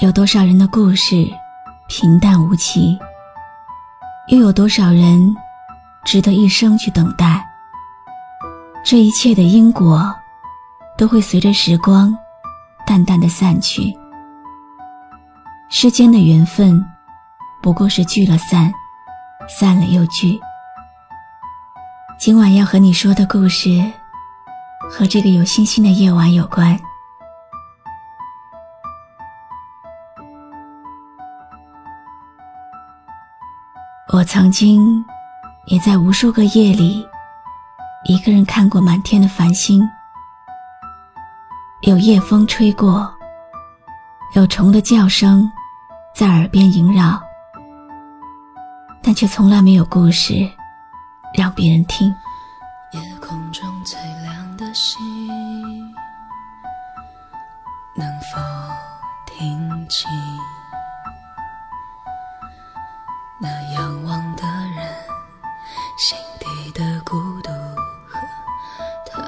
有多少人的故事平淡无奇？又有多少人值得一生去等待？这一切的因果都会随着时光淡淡的散去。世间的缘分不过是聚了散，散了又聚。今晚要和你说的故事。和这个有星星的夜晚有关。曾经也在无数个夜里，一个人看过满天的繁星，有夜风吹过，有虫的叫声在耳边萦绕，但却从来没有故事让别人听。夜空中最亮的星，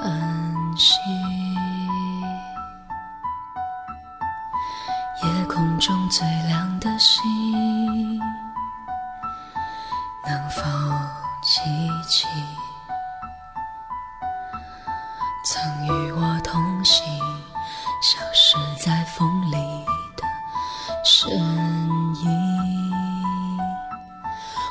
安息？夜空中最亮的星，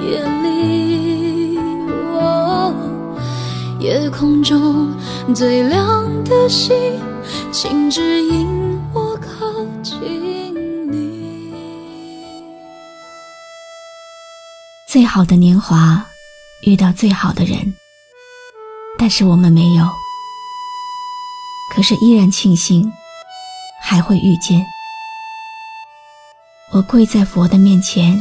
夜里，夜空中最亮的星，请指引我靠近你。最好的年华，遇到最好的人，但是我们没有。可是依然庆幸，还会遇见。我跪在佛的面前，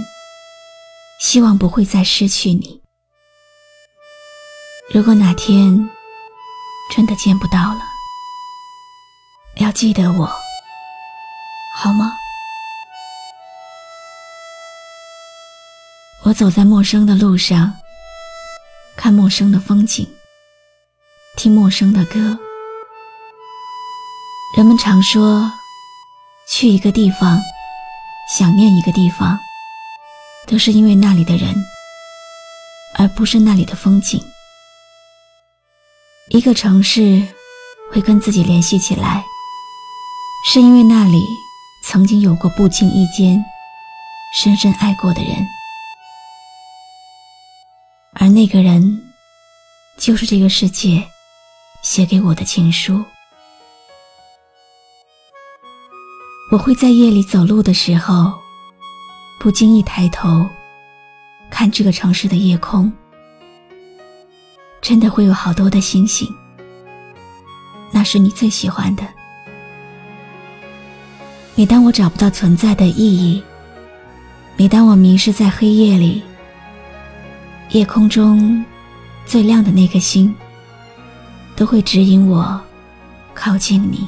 希望不会再失去你。如果哪天真的见不到了，要记得我，好吗？我走在陌生的路上，看陌生的风景，听陌生的歌。人们常说，去一个地方，想念一个地方，都是因为那里的人，而不是那里的风景。一个城市会跟自己联系起来，是因为那里曾经有过不经意间深深爱过的人，而那个人，就是这个世界写给我的情书。我会在夜里走路的时候，不经意抬头，看这个城市的夜空，真的会有好多的星星。那是你最喜欢的。每当我找不到存在的意义，每当我迷失在黑夜里，夜空中最亮的那颗星，都会指引我靠近你。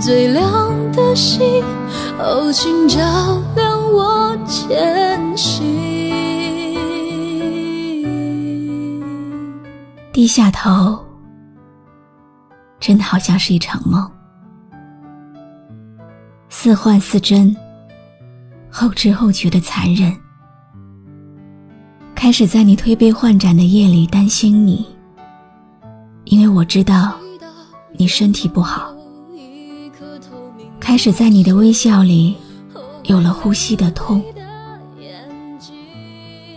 最亮的星，哦，请照亮我前行。低下头，真的好像是一场梦，似幻似真，后知后觉的残忍。开始在你推杯换盏的夜里担心你，因为我知道你身体不好。开始在你的微笑里有了呼吸的痛，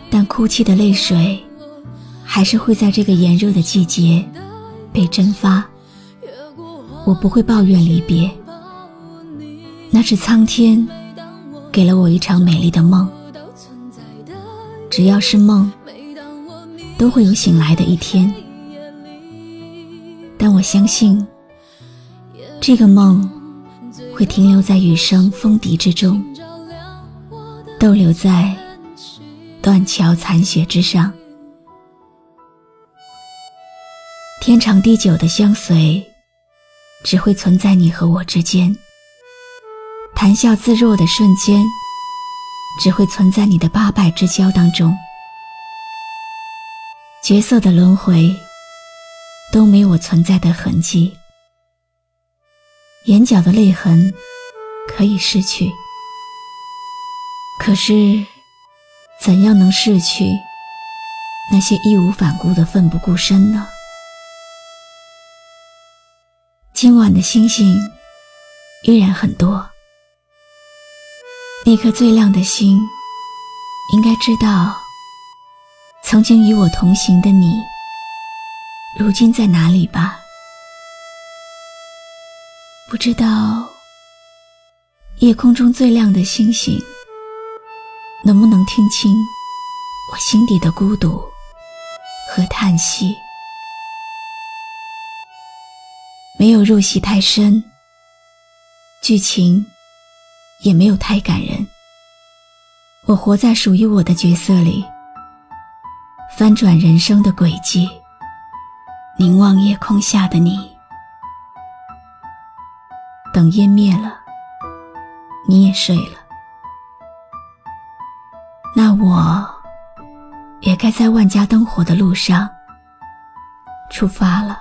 但哭泣的泪水。还是会在这个炎热的季节被蒸发。我不会抱怨离别，那是苍天给了我一场美丽的梦。只要是梦，都会有醒来的一天。但我相信，这个梦会停留在雨声风笛之中，逗留在断桥残雪之上。天长地久的相随，只会存在你和我之间；谈笑自若的瞬间，只会存在你的八拜之交当中。角色的轮回，都没我存在的痕迹。眼角的泪痕可以逝去，可是怎样能逝去那些义无反顾的奋不顾身呢？今晚的星星依然很多，那颗最亮的星，应该知道，曾经与我同行的你，如今在哪里吧？不知道，夜空中最亮的星星，能不能听清我心底的孤独和叹息？没有入戏太深，剧情也没有太感人。我活在属于我的角色里，翻转人生的轨迹，凝望夜空下的你。烟灭了，你也睡了，那我也该在万家灯火的路上出发了。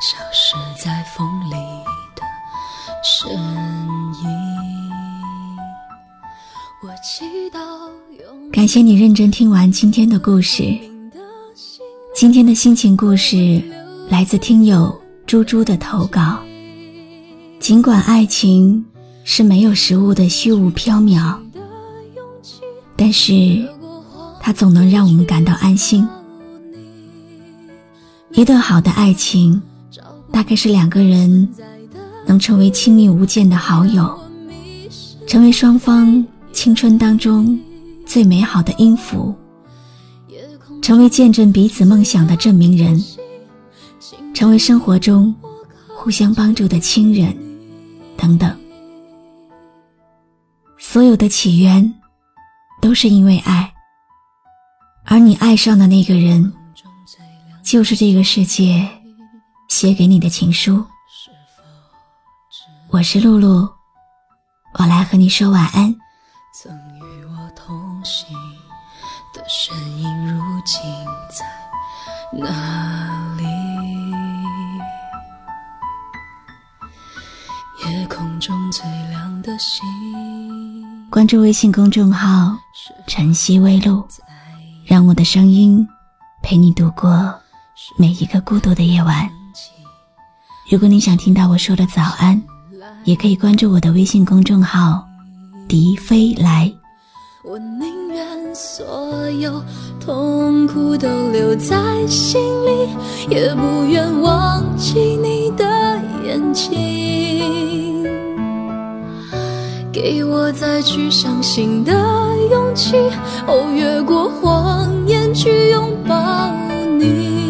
消失在风里的身影。我祈祷感谢你认真听完今天的故事。今天的心情故事来自听友猪猪的投稿。尽管爱情是没有实物的虚无缥缈，但是它总能让我们感到安心。一段好的爱情，大概是两个人能成为亲密无间的好友，成为双方青春当中最美好的音符，成为见证彼此梦想的证明人，成为生活中互相帮助的亲人，等等。所有的起源都是因为爱，而你爱上的那个人。就是这个世界写给你的情书。我是露露，我来和你说晚安。曾与我同行的身影，如今在哪里？夜空中最亮的星。关注微信公众号“晨曦微露”，让我的声音陪你度过每一个孤独的夜晚。如果你想听到我说的早安，也可以关注我的微信公众号“笛飞来”。我宁愿所有痛苦都留在心里，也不愿忘记你的眼睛。给我再去相信的勇气，哦，越过谎言去拥抱你。